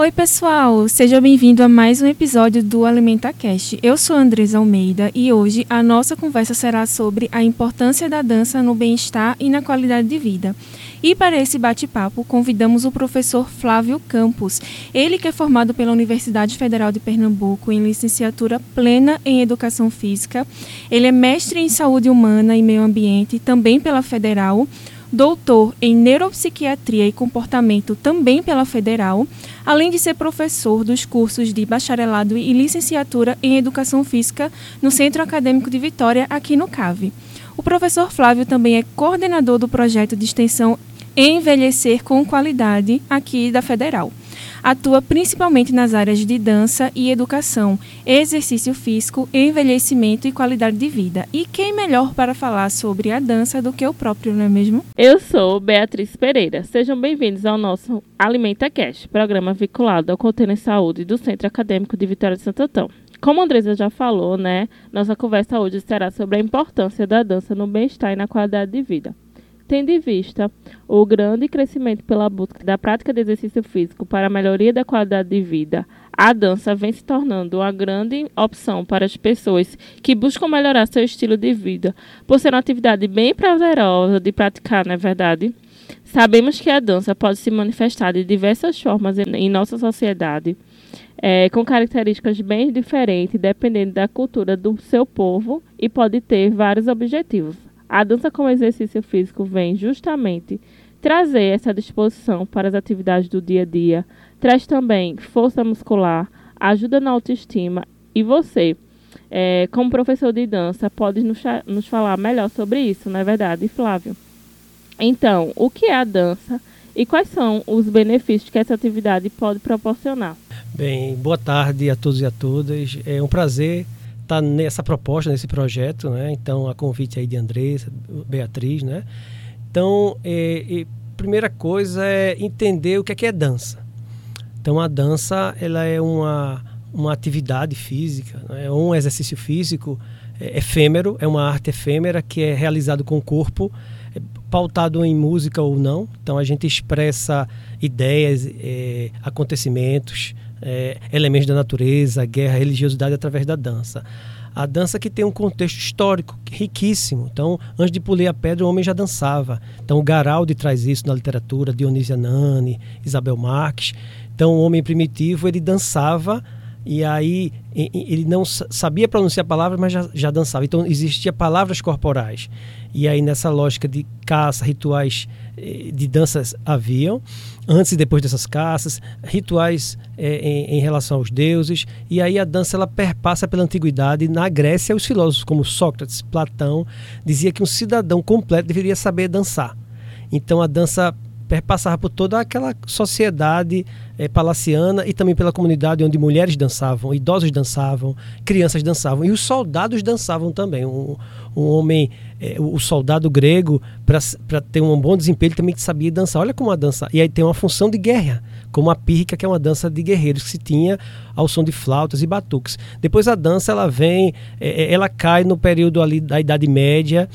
Oi, pessoal! Seja bem-vindo a mais um episódio do Alimenta Cast. Eu sou Andresa Almeida e hoje a nossa conversa será sobre a importância da dança no bem-estar e na qualidade de vida. E para esse bate-papo, convidamos o professor Flávio Campos. Ele que é formado pela Universidade Federal de Pernambuco em licenciatura plena em Educação Física. Ele é mestre em Saúde Humana e Meio Ambiente, também pela Federal doutor em Neuropsiquiatria e Comportamento também pela Federal, além de ser professor dos cursos de bacharelado e licenciatura em Educação Física no Centro Acadêmico de Vitória, aqui no CAVE. O professor Flávio também é coordenador do projeto de extensão Envelhecer com Qualidade, aqui da Federal. Atua principalmente nas áreas de dança e educação, exercício físico, envelhecimento e qualidade de vida. E quem melhor para falar sobre a dança do que o próprio, não é mesmo? Eu sou Beatriz Pereira. Sejam bem-vindos ao nosso Alimenta Cast, programa vinculado ao Container Saúde do Centro Acadêmico de Vitória de Santo Antão. Como a Andresa já falou, né, nossa conversa hoje será sobre a importância da dança no bem-estar e na qualidade de vida. Tendo em vista o grande crescimento pela busca da prática de exercício físico para a melhoria da qualidade de vida, a dança vem se tornando uma grande opção para as pessoas que buscam melhorar seu estilo de vida, por ser uma atividade bem prazerosa de praticar, não é verdade? Sabemos que a dança pode se manifestar de diversas formas em nossa sociedade, é, com características bem diferentes, dependendo da cultura do seu povo, e pode ter vários objetivos. A dança como exercício físico vem justamente trazer essa disposição para as atividades do dia a dia, traz também força muscular, ajuda na autoestima e você, é, como professor de dança, pode nos, nos falar melhor sobre isso, não é verdade, Flávio? Então, o que é a dança e quais são os benefícios que essa atividade pode proporcionar? Bem, boa tarde a todos e a todas. É um prazer estar nessa proposta, nesse projeto, né? Então, a convite aí de Andressa, Beatriz, né? Então, é, é, primeira coisa é entender o que é, que é dança. Então, a dança, ela é uma, uma atividade física, né? é um exercício físico é, efêmero, é uma arte efêmera que é realizado com o corpo, é pautado em música ou não. Então, a gente expressa ideias, é, acontecimentos, é, elementos da natureza, guerra, religiosidade através da dança. A dança que tem um contexto histórico riquíssimo. Então, antes de polir a pedra, o homem já dançava. Então, o Garaldi traz isso na literatura, Dionísio Nani, Isabel Marques. Então, o homem primitivo, ele dançava e aí ele não sabia pronunciar palavras, mas já, já dançava. Então, existia palavras corporais. E aí, nessa lógica de caça, rituais eh, de danças haviam, antes e depois dessas caças, rituais é, em, em, relação aos deuses, e aí a dança ela perpassa pela antiguidade. Na Grécia, os filósofos como Sócrates, Platão, dizia que um cidadão completo deveria saber dançar. Então a dança perpassava por toda aquela sociedade é, palaciana e também pela comunidade onde mulheres dançavam, idosos dançavam, crianças dançavam e os soldados dançavam também. Um, um homem, é, o soldado grego, para ter um bom desempenho, ele também sabia dançar. Olha como a dança. E aí tem uma função de guerra, como a pírrica, que é uma dança de guerreiros que se tinha ao som de flautas e batuques. Depois a dança ela vem, é, ela cai no período ali da Idade Média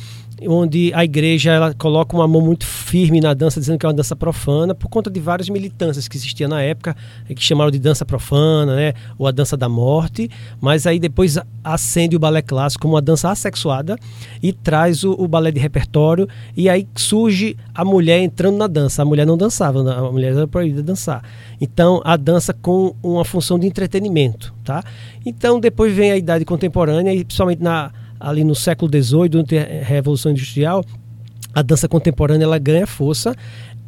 onde a igreja ela coloca uma mão muito firme na dança, dizendo que é uma dança profana, por conta de várias militâncias que existiam na época, que chamaram de dança profana, né, ou a dança da morte, mas aí depois acende o balé clássico como uma dança assexuada e traz o, o balé de repertório, e aí surge a mulher entrando na dança. A mulher não dançava, a mulher era proibida de dançar. Então, a dança com uma função de entretenimento, tá? Então, depois vem a idade contemporânea, e principalmente na ali no século XVIII, durante a Revolução Industrial, a dança contemporânea ela ganha força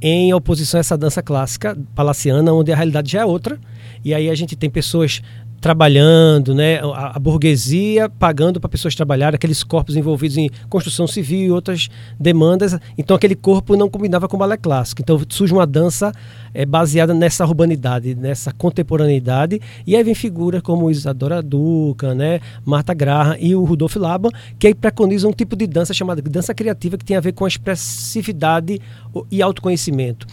em oposição a essa dança clássica palaciana, onde a realidade já é outra. E aí a gente tem pessoas trabalhando, né? A, a burguesia pagando para pessoas trabalhar, aqueles corpos envolvidos em construção civil e outras demandas. Então aquele corpo não combinava com o balé clássico. Então surge uma dança é, baseada nessa urbanidade, nessa contemporaneidade. E aí vem figuras como Isadora Duca, né? Marta Graham e o Rudolf Laban, que aí preconizam um tipo de dança chamada dança criativa que tem a ver com a expressividade e autoconhecimento.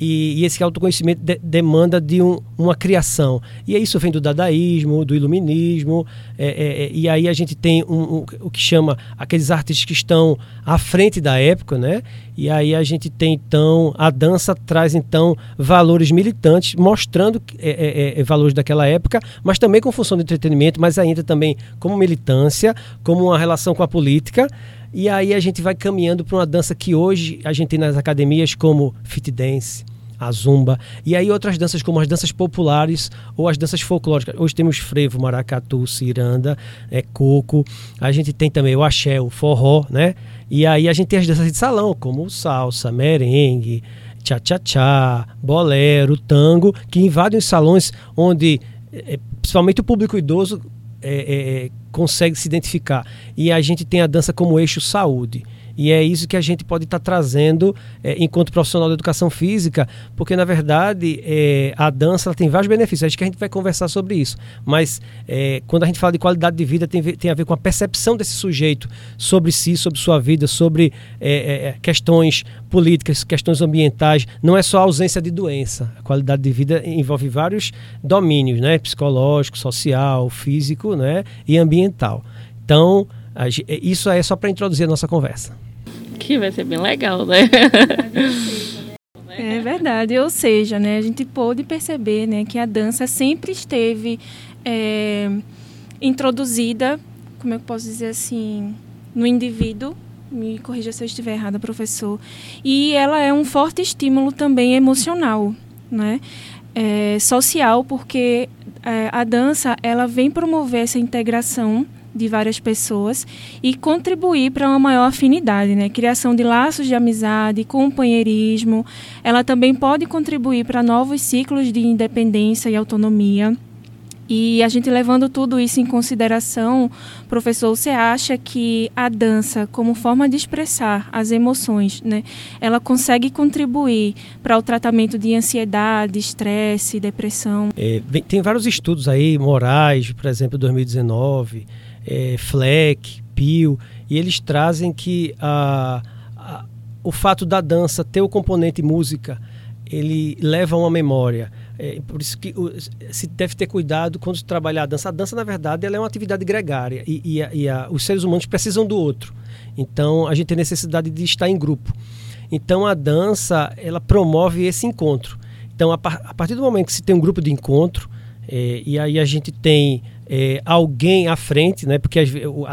E, e esse autoconhecimento de, demanda de um, uma criação. E isso vem do dadaísmo, do iluminismo, é, é, é, e aí a gente tem um, um, o que chama aqueles artistas que estão à frente da época, né? E aí a gente tem então, a dança traz então valores militantes, mostrando é, é, é, valores daquela época, mas também com função de entretenimento, mas ainda também como militância, como uma relação com a política. E aí a gente vai caminhando para uma dança que hoje a gente tem nas academias como fit dance, a zumba, e aí outras danças como as danças populares ou as danças folclóricas. Hoje temos frevo, maracatu, ciranda, é, coco, a gente tem também o axé, o forró, né? E aí a gente tem as danças de salão, como salsa, merengue, tchá-tchá-tchá, bolero, tango, que invadem os salões onde, é, principalmente o público idoso, é, é, é consegue se identificar. E a gente tem a dança como eixo saúde. E é isso que a gente pode estar tá trazendo é, enquanto profissional da educação física, porque na verdade é, a dança tem vários benefícios. Acho que a gente vai conversar sobre isso. Mas é, quando a gente fala de qualidade de vida, tem, tem, a ver com a percepção desse sujeito sobre si, sobre sua vida, sobre questões políticas, questões ambientais. Não é só a ausência de doença. A qualidade de vida envolve vários domínios, né? Psicológico, social, físico, né? E ambiental. Então, isso é só para introduzir a nossa conversa que vai ser bem legal, né? É verdade, ou seja, né, a gente pôde perceber né, que a dança sempre esteve é, introduzida, como eu posso dizer assim, no indivíduo, me corrija se eu estiver errada, professor, e ela é um forte estímulo também emocional, né? É, social, porque é, a dança ela vem promover essa integração de várias pessoas e contribuir para uma maior afinidade, né? Criação de laços de amizade, companheirismo. Ela também pode contribuir para novos ciclos de independência e autonomia. E a gente levando tudo isso em consideração, professor, você acha que a dança, como forma de expressar as emoções, né, ela consegue contribuir para o tratamento de ansiedade, estresse, depressão? É, tem vários estudos aí, Moraes, por exemplo, 2019, é, Fleck, Pio, e eles trazem que a, a, o fato da dança ter o componente música, ele leva a uma memória. É, por isso que se deve ter cuidado quando trabalhar a dança. A dança, na verdade, ela é uma atividade gregária e, e, a, e a, os seres humanos precisam do outro. Então, a gente tem necessidade de estar em grupo. Então, a dança, ela promove esse encontro. Então, a, a partir do momento que se tem um grupo de encontro, é, e aí a gente tem é, alguém à frente, né? Porque a,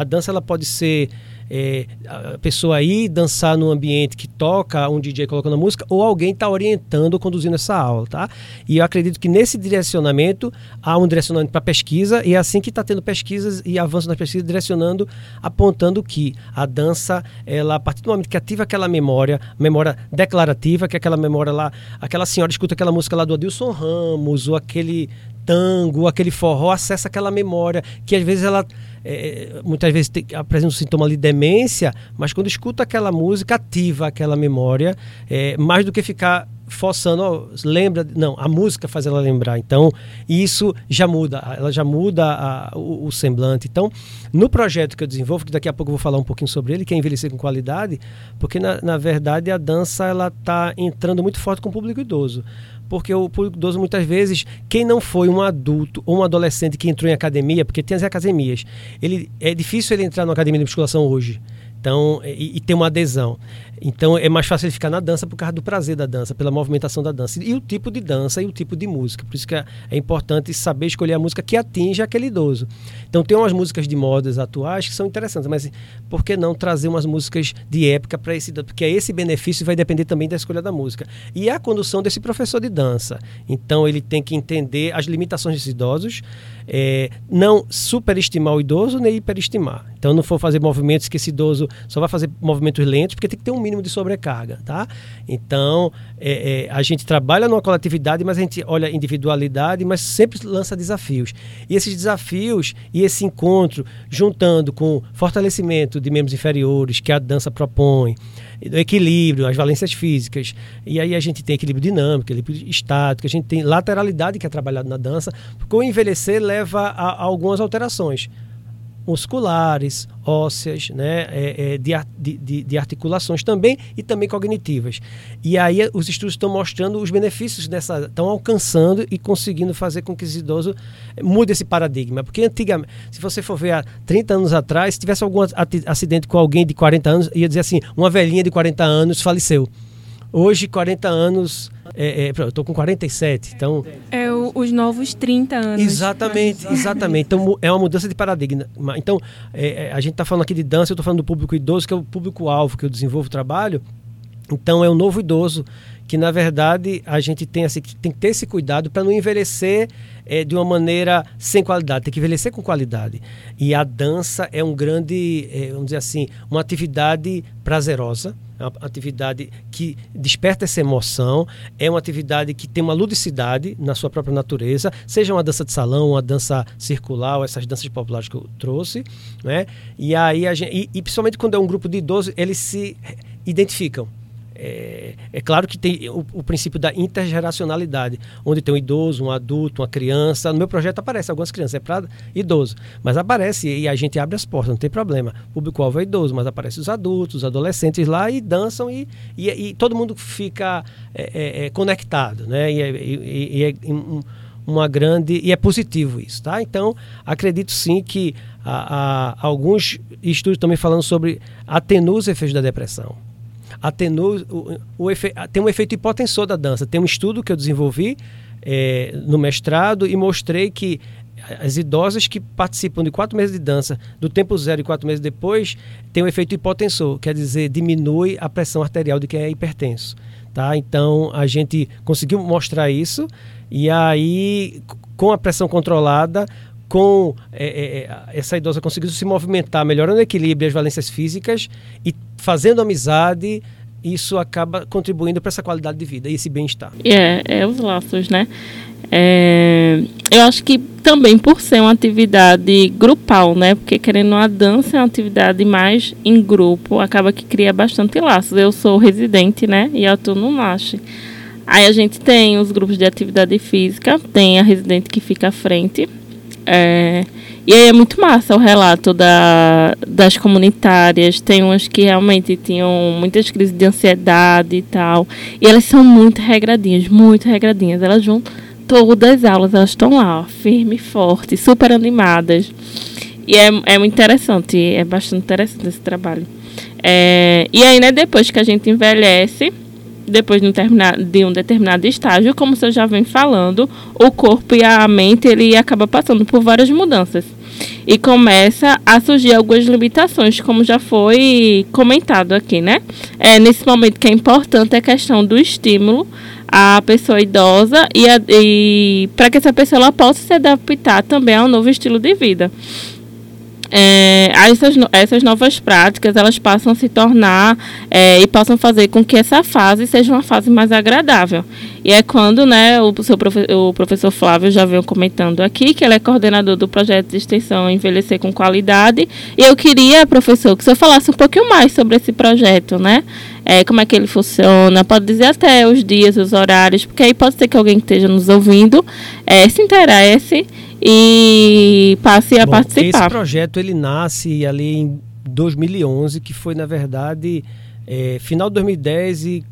a dança ela pode ser é, a pessoa aí dançar num ambiente que toca um DJ colocando música ou alguém está orientando, conduzindo essa aula, tá? E eu acredito que nesse direcionamento há um direcionamento para pesquisa e é assim que está tendo pesquisas e avanço nas pesquisas direcionando, apontando que a dança, ela a partir do momento que ativa aquela memória, memória declarativa, que é aquela memória lá, aquela senhora escuta aquela música lá do Adilson Ramos ou aquele tango, aquele forró, acessa aquela memória que às vezes ela é, muitas vezes tem, apresenta um sintoma de demência, mas quando escuta aquela música ativa aquela memória, é, mais do que ficar forçando, lembra, não, a música faz ela lembrar. Então, isso já muda, ela já muda a, o, o, semblante. Então, no projeto que eu desenvolvo, que daqui a pouco eu vou falar um pouquinho sobre ele, que é envelhecer com qualidade, porque na, na verdade a dança ela está entrando muito forte com o público idoso porque o público idoso muitas vezes, quem não foi um adulto ou um adolescente que entrou em academia, porque tem as academias, ele é difícil ele entrar numa academia de musculação hoje. Então, e, e ter uma adesão. Então é mais fácil ele ficar na dança por causa do prazer da dança, pela movimentação da dança. E o tipo de dança e o tipo de música. Por isso que é, é importante saber escolher a música que atinja aquele idoso. Então tem umas músicas de modas atuais que são interessantes, mas por que não trazer umas músicas de época para esse Porque esse benefício vai depender também da escolha da música. E a condução desse professor de dança. Então ele tem que entender as limitações desses idosos, é, não superestimar o idoso nem hiperestimar. Então não for fazer movimentos que esse idoso só vai fazer movimentos lentos porque tem que ter um mínimo de sobrecarga, tá? Então, é, é, a gente trabalha numa coletividade, mas a gente olha individualidade, mas sempre lança desafios. E esses desafios e esse encontro, juntando com fortalecimento de membros inferiores que a dança propõe, do equilíbrio, as valências físicas. E aí a gente tem equilíbrio dinâmico, equilíbrio estático, a gente tem lateralidade que é trabalhado na dança, porque o envelhecer leva a, a algumas alterações musculares, ósseas, né, é, é, de, de, de, articulações também e também cognitivas. E aí os estudos estão mostrando os benefícios dessa, estão alcançando e conseguindo fazer com que esse idoso mude esse paradigma. Porque antigamente, se você for ver há 30 anos atrás, se tivesse algum acidente com alguém de 40 anos, ia dizer assim, uma velhinha de 40 anos faleceu. Hoje, 40 anos. É, é, eu estou com 47, então. É o, os novos 30 anos. Exatamente, exatamente. Então é uma mudança de paradigma. Então, é, é a gente está falando aqui de dança, eu estou falando do público idoso, que é o público-alvo que eu desenvolvo o trabalho. Então é o novo idoso que na verdade a gente tem assim tem que ter esse cuidado para não envelhecer é, de uma maneira sem qualidade, tem que envelhecer com qualidade. E a dança é um grande, é, vamos dizer assim, uma atividade prazerosa é uma atividade que desperta essa emoção, é uma atividade que tem uma ludicidade na sua própria natureza, seja uma dança de salão, uma dança circular, essas danças populares que eu trouxe, né? E aí gente, e, e principalmente quando é um grupo de idosos, eles se identificam. É, é, claro que tem o, o, princípio da intergeracionalidade, onde tem um idoso, um adulto, uma criança. No meu projeto aparece algumas crianças, é para idoso, mas aparece e a gente abre as portas, não tem problema. O público-alvo é idoso, mas aparece os adultos, os adolescentes lá e dançam e, e, e todo mundo fica é, é, é conectado, né? E, é, e é um, uma grande e é positivo isso, tá? Então acredito sim que há, alguns estudos também falando sobre atenua os efeitos da depressão atenua o, o efe, tem um efeito hipotensor da dança. Tem um estudo que eu desenvolvi é, no mestrado e mostrei que as idosas que participam de quatro meses de dança, do tempo zero e quatro meses depois, tem um efeito hipotensor, quer dizer, diminui a pressão arterial de quem é hipertenso. Tá? Então a gente conseguiu mostrar isso e aí com a pressão controlada com é, é, é, essa idosa conseguindo se movimentar, melhorando o equilíbrio e as valências físicas e fazendo amizade, isso acaba contribuindo para essa qualidade de vida e esse bem-estar. É, é os laços, né? É, eu acho que também por ser uma atividade grupal, né? Porque querendo a dança é uma atividade mais em grupo, acaba que cria bastante laços. Eu sou residente, né? E atuo no NASH. Aí a gente tem os grupos de atividade física, tem a residente que fica à frente, é, e aí é muito massa o relato da, das comunitárias. Tem umas que realmente tinham muitas crises de ansiedade e tal. E elas são muito regradinhas, muito regradinhas. Elas vão todas as aulas, elas estão lá, firme, forte, super animadas. E é, é muito interessante, é bastante interessante esse trabalho. É, e aí, né, depois que a gente envelhece, depois de um, de um determinado estágio, como você já vem falando, o corpo e a mente ele acaba passando por várias mudanças e começa a surgir algumas limitações, como já foi comentado aqui, né? É, nesse momento que é importante a questão do estímulo à pessoa idosa e, e para que essa pessoa ela possa se adaptar também ao novo estilo de vida é, essas, essas novas práticas elas passam a se tornar é, e possam fazer com que essa fase seja uma fase mais agradável. E é quando né, o, seu profe o professor Flávio já veio comentando aqui que ele é coordenador do projeto de extensão Envelhecer com Qualidade. E eu queria, professor, que o senhor falasse um pouquinho mais sobre esse projeto, né? É, como é que ele funciona, pode dizer até os dias, os horários, porque aí pode ser que alguém que esteja nos ouvindo é, se interesse e passe a Bom, participar. Esse projeto ele nasce ali em 2011, que foi na verdade é, final de 2010 e,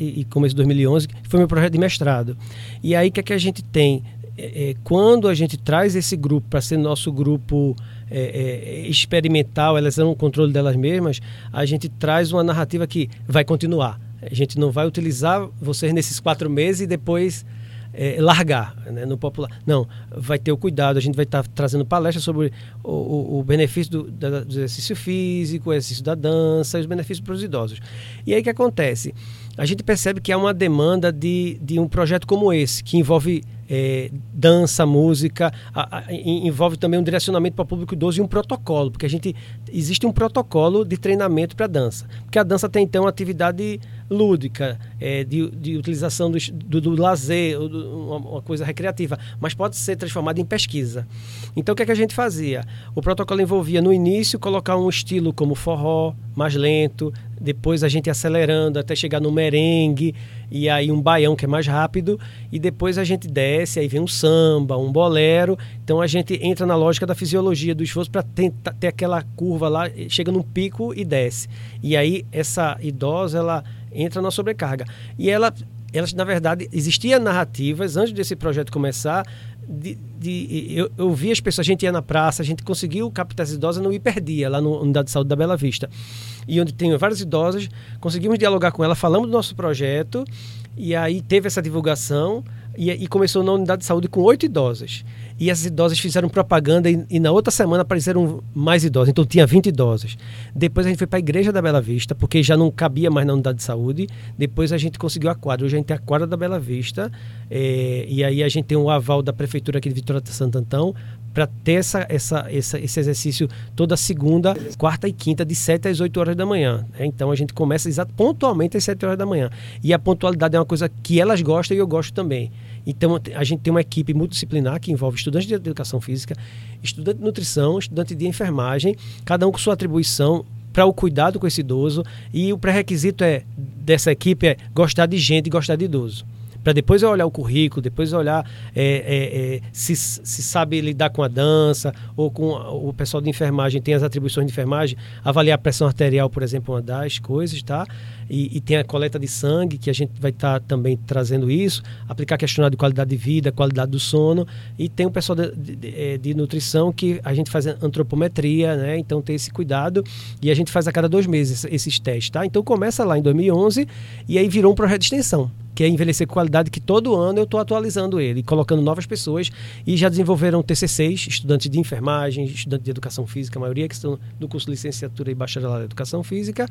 e, começo de 2011, que foi meu projeto de mestrado. E aí o que, é que a gente tem? É, é, quando a gente traz esse grupo para ser nosso grupo é, é, experimental, elas são o controle delas mesmas, a gente traz uma narrativa que vai continuar. A gente não vai utilizar vocês nesses quatro meses e depois é, largar né, no popular. Não, vai ter o cuidado. A gente vai estar tá trazendo palestras sobre o, o, o benefício do, da, do, exercício físico, o exercício da dança os benefícios para os idosos. E aí o que acontece? A gente percebe que há uma demanda de, de um projeto como esse, que envolve é, dança, música, a, a, envolve também um direcionamento para o público idoso e um protocolo, porque a gente existe um protocolo de treinamento para dança, porque a dança tem então uma atividade lúdica, é, de, de, utilização do, do, do lazer, uma, uma, coisa recreativa, mas pode ser transformada em pesquisa. Então o que, é que a gente fazia? O protocolo envolvia no início colocar um estilo como forró, mais lento, depois a gente acelerando até chegar no merengue e aí um baião que é mais rápido e depois a gente desce, aí vem um samba, um bolero. Então a gente entra na lógica da fisiologia do esforço para ter aquela curva lá, chega num pico e desce. E aí essa idosa ela entra na sobrecarga. E ela elas na verdade existiam narrativas antes desse projeto começar de, de, eu, eu vi as pessoas, a gente ia na praça, a gente conseguiu captar as idosas no Hiperdia, lá no Unidade de Saúde da Bela Vista. E onde tem várias idosas, conseguimos dialogar com ela, falamos do nosso projeto, e aí teve essa divulgação, e, e começou na Unidade de Saúde com oito idosas. E as idosas fizeram propaganda e, e, na outra semana apareceram mais idosas. Então tinha 20 idosas. Depois a gente foi para a Igreja da Bela Vista, porque já não cabia mais na unidade de saúde. Depois a gente conseguiu a quadra. Hoje a gente tem a quadra da Bela Vista. É, e aí a gente tem o aval da Prefeitura aqui de Vitória de Santo Antão para ter essa, essa, essa, esse exercício toda segunda, quarta e quinta, de 7 às 8 horas da manhã. Né? Então a gente começa exato, pontualmente às 7 horas da manhã. E a pontualidade é uma coisa que elas gostam e eu gosto também. Então, a gente tem uma equipe multidisciplinar que envolve estudantes de educação física, estudante de nutrição, estudante de enfermagem, cada um com sua atribuição para o cuidado com esse idoso. E o pré-requisito é dessa equipe é gostar de gente e gostar de idoso para depois olhar o currículo, depois olhar é, é, é, se, se sabe lidar com a dança ou com o pessoal de enfermagem tem as atribuições de enfermagem, avaliar a pressão arterial, por exemplo, uma das coisas, tá? E, e tem a coleta de sangue, que a gente vai estar tá também trazendo isso, aplicar questionário de qualidade de vida, qualidade do sono, e tem o pessoal de, de, é, de nutrição que a gente faz antropometria, né? Então tem esse cuidado e a gente faz a cada dois meses esses testes, tá? Então começa lá em 2011 e aí virou um projeto de extensão que é envelhecer com qualidade, que todo ano eu estou atualizando ele, colocando novas pessoas e já desenvolveram TCCs, estudantes de enfermagem, estudantes de educação física, a maioria que estão no curso de licenciatura e bacharelado em educação física.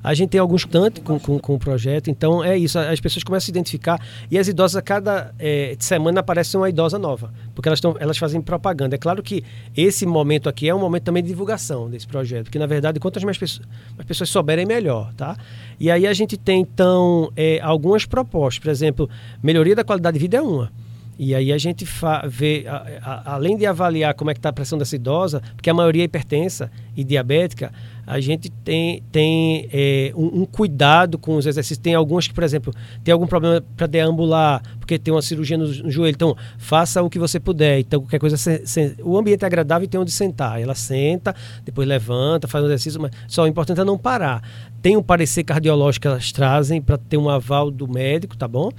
A gente tem alguns estudantes com, com, com o projeto, então é isso, as pessoas começam a se identificar e as idosas, a cada é, semana aparece uma idosa nova, porque elas, tão, elas fazem propaganda. É claro que esse momento aqui é um momento também de divulgação desse projeto, que na verdade, quantas mais pessoas, mais pessoas souberem, melhor, tá? E aí a gente tem, então, é, algumas propostas. Por exemplo, melhoria da qualidade de vida é uma. E aí a gente vê, a, a, além de avaliar como é que está a pressão dessa idosa, porque a maioria é hipertensa e diabética, a gente tem, tem é, um, um, cuidado com os exercícios. Tem algumas que, por exemplo, tem algum problema para deambular, porque tem uma cirurgia no, no, joelho. Então, faça o que você puder. Então, qualquer coisa, se, se, o ambiente é agradável e tem onde sentar. Ela senta, depois levanta, faz um exercício, mas só o importante é não parar. Tem um parecer cardiológico que elas trazem para ter um aval do médico, tá bom?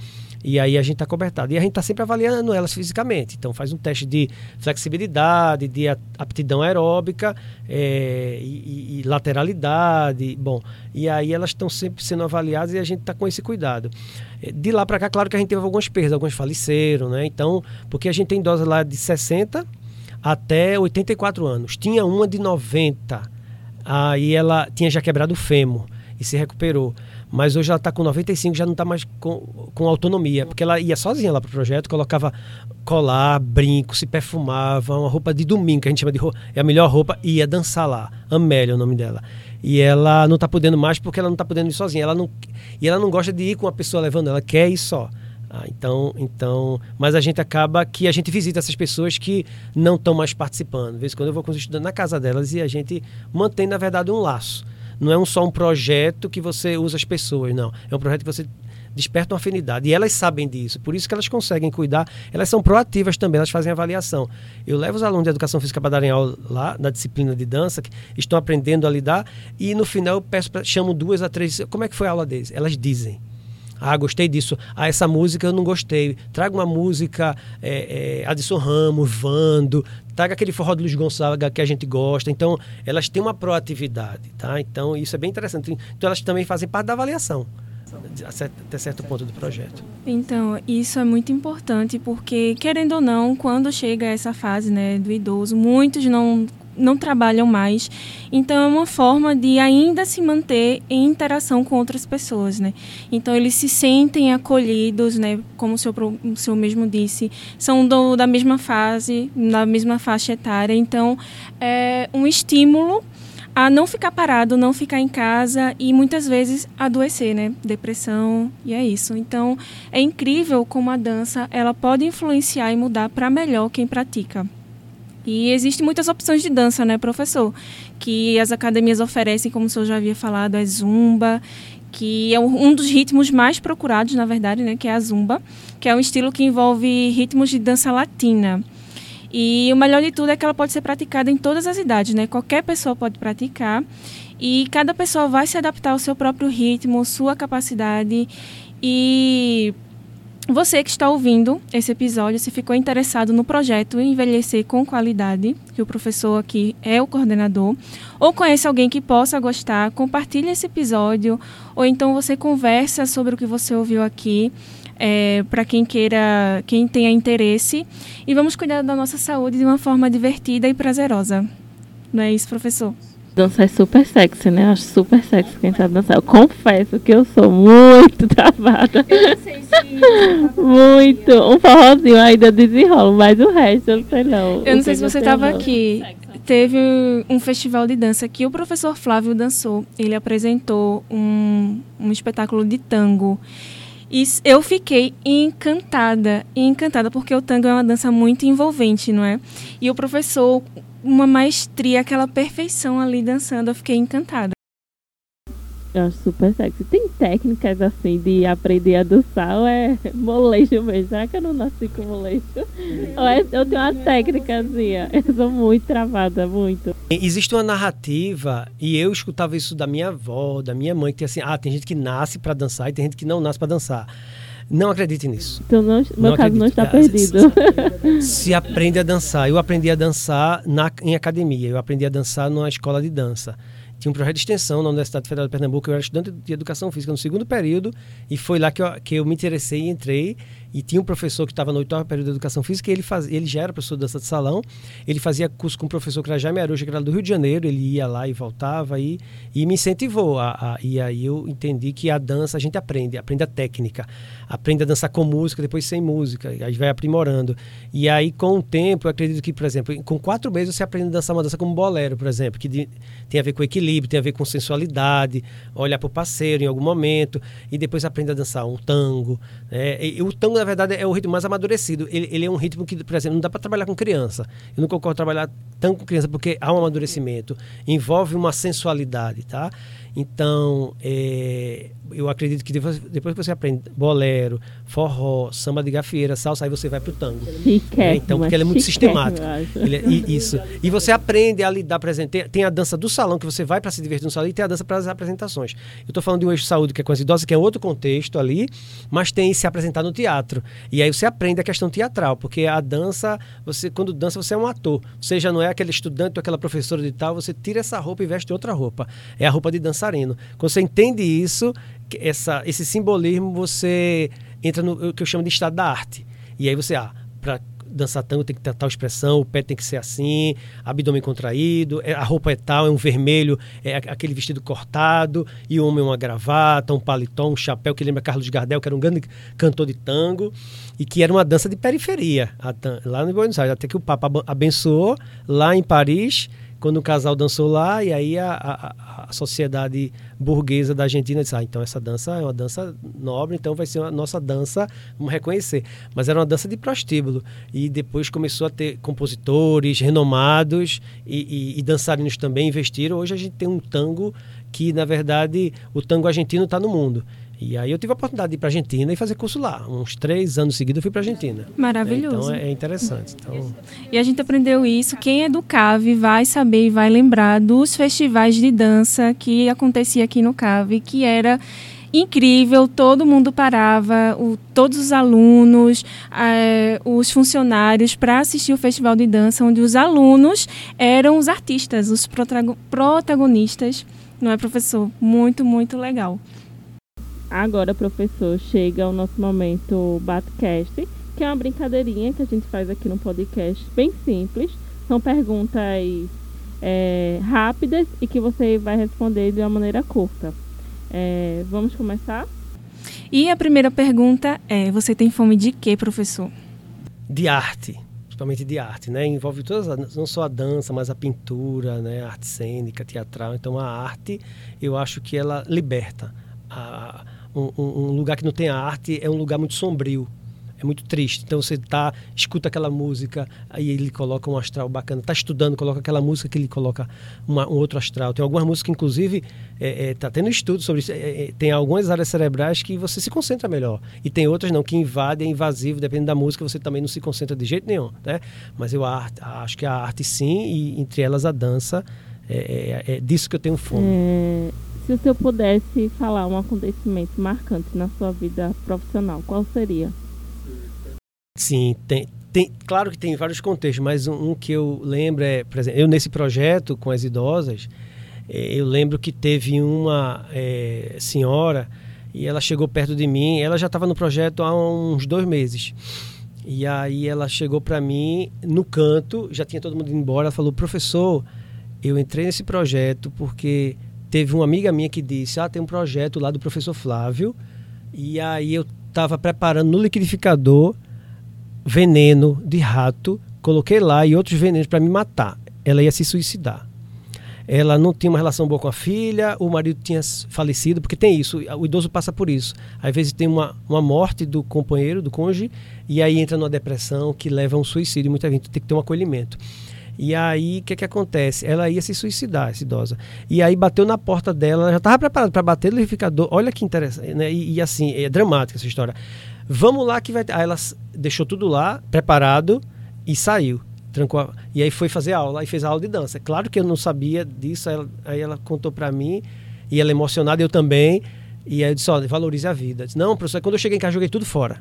E aí a gente está cobertado. E a gente está sempre avaliando elas fisicamente. Então faz um teste de flexibilidade, de aptidão aeróbica é, e, e, lateralidade. Bom, e aí elas estão sempre sendo avaliadas e a gente está com esse cuidado. É, de lá para cá, claro que a gente teve algumas perdas, alguns faleceram, né? Então, porque a gente tem doses lá de 60 até 84 anos. Tinha uma de 90. Aí ela tinha já quebrado o fêmur e se recuperou. Mas hoje ela está com 95, já não está mais com, com autonomia, porque ela ia sozinha lá para o projeto, colocava colar, brinco, se perfumava, uma roupa de domingo, que a gente chama de roupa, é a melhor roupa, e ia dançar lá. Amélia é o nome dela. E ela não está podendo mais porque ela não está podendo ir sozinha. Ela não, e ela não gosta de ir com uma pessoa levando, ela quer ir só. Ah, então, então, mas a gente acaba que a gente visita essas pessoas que não estão mais participando. De vez em quando eu vou com os estudantes na casa delas e a gente mantém, na verdade, um laço não é um só um projeto que você usa as pessoas, não. É um projeto que você desperta uma afinidade. E elas sabem disso, por isso que elas conseguem cuidar. Elas são proativas também, elas fazem avaliação. Eu levo os alunos de educação física para darem aula lá, na disciplina de dança, que estão aprendendo a lidar, e no final eu peço pra, chamo duas a três, como é que foi a aula deles? Elas dizem. Ah, gostei disso. Ah, essa música eu não gostei. Traga uma música é, é, Adson Ramos, Vando, traga aquele forró do Luiz Gonçalves que a gente gosta. Então, elas têm uma proatividade, tá? Então, isso é bem interessante. Então, elas também fazem parte da avaliação até certo ponto do projeto. Então, isso é muito importante porque, querendo ou não, quando chega essa fase né, do idoso, muitos não não trabalham mais. Então é uma forma de ainda se manter em interação com outras pessoas, né? Então eles se sentem acolhidos, né? Como o senhor, o senhor mesmo disse, são do, da mesma fase, na mesma faixa etária. Então é um estímulo a não ficar parado, não ficar em casa e muitas vezes adoecer, né? Depressão e é isso. Então é incrível como a dança ela pode influenciar e mudar para melhor quem pratica. E existem muitas opções de dança, né, professor? Que as academias oferecem, como o senhor já havia falado, a zumba, que é um dos ritmos mais procurados, na verdade, né, que é a zumba, que é um estilo que envolve ritmos de dança latina. E o melhor de tudo é que ela pode ser praticada em todas as idades, né? Qualquer pessoa pode praticar e cada pessoa vai se adaptar ao seu próprio ritmo, sua capacidade e você que está ouvindo esse episódio, se ficou interessado no projeto Envelhecer com Qualidade, que o professor aqui é o coordenador, ou conhece alguém que possa gostar, compartilhe esse episódio, ou então você conversa sobre o que você ouviu aqui é, para quem queira, quem tenha interesse. E vamos cuidar da nossa saúde de uma forma divertida e prazerosa. Não é isso, professor? Dança é super sexy, né? Acho super sexy quem sabe dançar. Eu confesso que eu sou muito travada. Eu não sei se. muito. Um forrozinho ainda desenrolo, mas o resto eu não sei não. Eu não sei se você estava aqui. Teve um festival de dança que o professor Flávio dançou. Ele apresentou um, um espetáculo de tango. E eu fiquei encantada, encantada, porque o tango é uma dança muito envolvente, não é? E o professor, uma maestria, aquela perfeição ali dançando, eu fiquei encantada. Eu acho super sexy. Tem técnicas assim de aprender a dançar ou é molejo mesmo? Será que eu não nasci com molejo? Ou é, eu tenho uma técnica assim, eu sou muito travada, muito. Existe uma narrativa, e eu escutava isso da minha avó, da minha mãe, que tem assim, ah, tem gente que nasce para dançar e tem gente que não nasce para dançar. Não acredite nisso. Então, não, meu não caso não está perdido. Se, se aprende a dançar. Eu aprendi a dançar na, em academia. Eu aprendi a dançar numa escola de dança tinha um projeto de extensão na Universidade Federal de Pernambuco. Eu era estudante de educação física no segundo período e foi lá que eu, que eu me interessei e entrei. E tinha um professor que estava no oitavo período de educação física, ele, faz, ele já era professor de dança de salão. Ele fazia curso com um professor que era Jaime Aruja, que era do Rio de Janeiro. Ele ia lá e voltava e, e me incentivou. A, a, e aí eu entendi que a dança a gente aprende, aprende a técnica, aprende a dançar com música, depois sem música, aí vai aprimorando. E aí, com o tempo, eu acredito que, por exemplo, com quatro meses você aprende a dançar uma dança como bolero, por exemplo, que de, tem a ver com equilíbrio, tem a ver com sensualidade, olhar para o parceiro em algum momento, e depois aprende a dançar um tango. Né? E, e o tango, na verdade, é o ritmo mais amadurecido. Ele, ele é um ritmo que, por exemplo, não dá para trabalhar com criança. Eu não concordo trabalhar tanto com criança porque há um amadurecimento, envolve uma sensualidade, tá? Então, é, eu acredito que depois, depois que você aprende bolero, forró, samba de gafieira, salsa, aí você vai para o tango. É, então, porque ele é muito sistemático. Ele é, e, isso. E você aprende a lidar, por exemplo, tem, tem, a dança do salão, que você vai para se divertir no salão, e tem a dança para as apresentações. Eu estou falando de um eixo saúde, que é com as idosas, que é outro contexto ali, mas tem se apresentar no teatro. E aí você aprende a questão teatral, porque a dança, você quando dança, você é um ator. Você já não é aquele estudante ou aquela professora de tal, você tira essa roupa e veste outra roupa. É a roupa de dança Quando você entende isso, essa, esse simbolismo, você entra no que eu chamo de estado da arte. E aí você, ah, para dançar tango tem que ter tal expressão, o pé tem que ser assim, abdômen contraído, é, a roupa é tal, é um vermelho, é aquele vestido cortado, e o homem uma gravata, um paletó, um chapéu que lembra Carlos Gardel, que era um grande cantor de tango, e que era uma dança de periferia, lá no Buenos Aires, até que o Papa abençoou lá em Paris, quando o casal dançou lá, e aí a, a, a sociedade burguesa da Argentina disse: ah, então essa dança é uma dança nobre, então vai ser a nossa dança, vamos reconhecer. Mas era uma dança de prostíbulo. E depois começou a ter compositores renomados e, e, e dançarinos também investiram. Hoje a gente tem um tango que, na verdade, o tango argentino está no mundo. E aí eu tive a oportunidade de ir para a Argentina e fazer curso lá. Uns três anos seguidos eu fui para a Argentina. Maravilhoso. Então é, é, interessante. Então... E a gente aprendeu isso. Quem é do CAVE vai saber e vai lembrar dos festivais de dança que acontecia aqui no CAVE, que era incrível, todo mundo parava, o, todos os alunos, eh, os funcionários, para assistir o festival de dança, onde os alunos eram os artistas, os protagonistas, não é, professor? Muito, muito legal. Agora, professor, chega o nosso momento Batcast, que é uma brincadeirinha que a gente faz aqui no podcast, bem simples. São perguntas é, rápidas e que você vai responder de uma maneira curta. É, vamos começar? E a primeira pergunta é: você tem fome de quê, professor? De arte, principalmente de arte, né? Envolve todas, não só a dança, mas a pintura, né? A arte cênica, teatral. Então a arte, eu acho que ela liberta. A, um, um lugar que não tem arte é um lugar muito sombrio é muito triste. Então você tá, escuta aquela música, aí ele coloca um astral bacana. Tá estudando, coloca aquela música que ele coloca uma, um outro astral. Tem algumas músicas, inclusive, é, é, tá tendo estudo sobre isso. É, é, tem algumas áreas cerebrais que você se concentra melhor. E tem outras não, que invadem, é invasivo, dependendo da música, você também não se concentra de jeito nenhum. Né? Mas eu acho que a arte sim, e entre elas a dança, é, é, é disso que eu tenho fome. É, se o senhor pudesse falar um acontecimento marcante na sua vida profissional, qual seria? Sim, tem, tem, claro que tem vários contextos, mas um, um, que eu lembro é, por exemplo, eu nesse projeto com as idosas, é, eu lembro que teve uma é, senhora e ela chegou perto de mim, ela já estava no projeto há uns dois meses. E aí ela chegou para mim no canto, já tinha todo mundo indo embora, ela falou, professor, eu entrei nesse projeto porque teve uma amiga minha que disse, ah, tem um projeto lá do professor Flávio, e aí eu estava preparando no liquidificador veneno de rato, coloquei lá e outros venenos para me matar. Ela ia se suicidar. Ela não tinha uma relação boa com a filha, o marido tinha falecido, porque tem isso, o idoso passa por isso. Às vezes tem uma, uma morte do companheiro, do cônjuge, e aí entra numa depressão que leva a um suicídio, muita gente tem que ter um acolhimento. E aí, o que, que acontece? Ela ia se suicidar, essa idosa. E aí bateu na porta dela, ela já estava preparada para bater no liquidificador. Olha que interessante, né? E, e, assim, é dramática essa história. Vamos lá que vai ter. Aí ela deixou tudo lá, preparado, e saiu. Trancou a... E aí foi fazer aula, e fez a aula de dança. Claro que eu não sabia disso, aí ela, aí ela contou para mim, e ela emocionada, eu também. E aí eu disse, olha, valorize a vida. disse, não, professor, quando eu cheguei em casa, joguei tudo fora.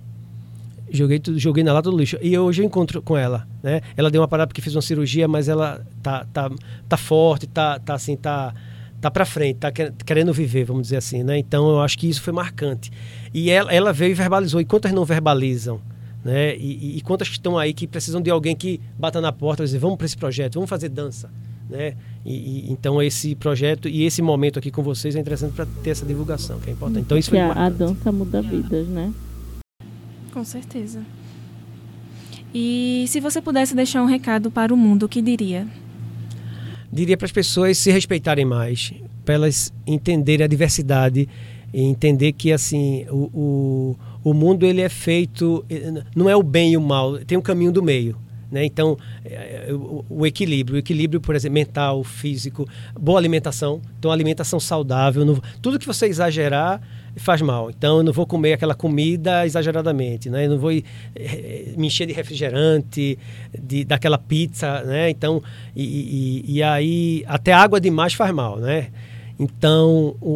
Joguei, tudo, joguei na lata do lixo. E hoje eu encontro com ela, né? Ela deu uma parada porque fez uma cirurgia, mas ela tá, tá, tá forte, tá, tá assim, tá tá para frente, tá querendo viver, vamos dizer assim, né? Então eu acho que isso foi marcante. E ela, ela veio e verbalizou. E quantas não verbalizam? Né? E, e, e quantas estão aí que precisam de alguém que bata na porta e dizer, vamos para esse projeto, vamos fazer dança. Né? E, e, então esse projeto e esse momento aqui com vocês é interessante para ter essa divulgação, que é importante. Então isso foi a, a dança muda vidas, né? Com certeza. E se você pudesse deixar um recado para o mundo, o que diria? diria para as pessoas se respeitarem mais, para elas entenderem a diversidade e entender que assim o, o, o mundo ele é feito não é o bem e o mal, tem um caminho do meio. Né? Então, é, é, o equilíbrio, o equilíbrio, por exemplo, mental, físico, boa alimentação, então alimentação saudável, tudo que você exagerar faz mal. Então eu não vou comer aquela comida exageradamente, né? Eu não vou eh, me encher de refrigerante, de, daquela pizza, né? Então, e, e, e aí até água demais faz mal, né? Então, o,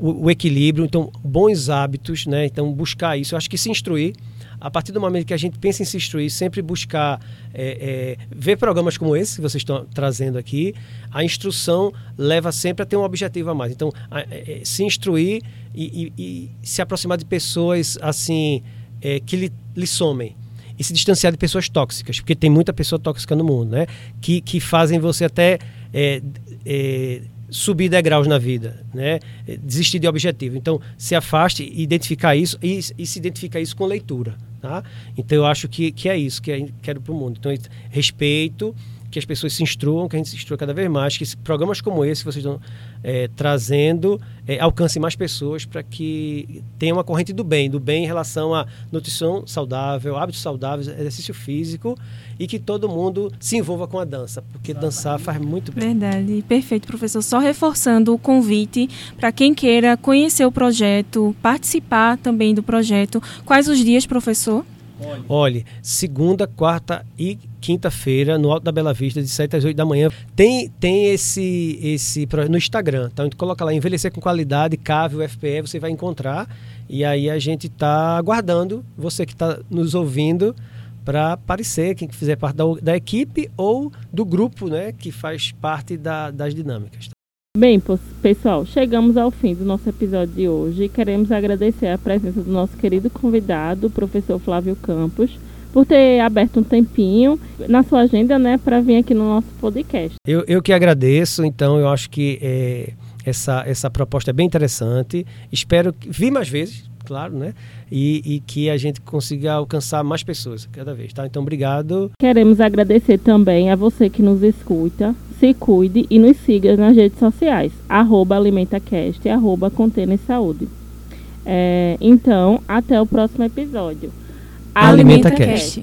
o, o, equilíbrio, então, bons hábitos, né? Então, buscar isso. Eu acho que se instruir, a partir do momento que a gente pensa em se instruir, sempre buscar é, é, ver programas como esse que vocês estão trazendo aqui, a instrução leva sempre a ter um objetivo a mais. Então, a, é, se instruir e, e, e, se aproximar de pessoas assim é, que lhe, lhe somem e se distanciar de pessoas tóxicas, porque tem muita pessoa tóxica no mundo, né? Que, que fazem você até é, é, subir degraus na vida, né? Desistir de objetivo. Então, se afaste, identificar isso e, e se identificar isso com leitura, tá? Então, eu acho que, que é isso que eu quero para o mundo. Então, respeito, que as pessoas se instruam, que a gente se instrua cada vez mais, que programas como esse que vocês estão é, trazendo é, alcancem mais pessoas para que tenha uma corrente do bem, do bem em relação à nutrição saudável, hábitos saudáveis, exercício físico e que todo mundo se envolva com a dança, porque dançar faz muito bem. Verdade, perfeito, professor. Só reforçando o convite para quem queira conhecer o projeto, participar também do projeto. Quais os dias, professor? Olhe, segunda, quarta e quinta-feira, no Alto da Bela Vista, de 7 às 8 da manhã. Tem, tem esse, esse no Instagram. Então, a gente coloca lá, envelhecer com qualidade, CAVE, UFPE, você vai encontrar. E aí a gente está aguardando você que está nos ouvindo para aparecer, quem fizer parte da, da, equipe ou do grupo né, que faz parte da, das dinâmicas. Bem, pessoal, chegamos ao fim do nosso episódio de hoje queremos agradecer a presença do nosso querido convidado, o professor Flávio Campos, por ter aberto um tempinho na sua agenda, né, para vir aqui no nosso podcast. Eu, eu que agradeço, então eu acho que é, essa, essa proposta é bem interessante. Espero vir mais vezes, claro, né? E, e, que a gente consiga alcançar mais pessoas cada vez, tá? Então, obrigado. Queremos agradecer também a você que nos escuta. Se cuide e nos siga nas redes sociais, arroba AlimentaCast, arroba Contêiner Saúde. É, então, até o próximo episódio. Alimenta, Alimenta.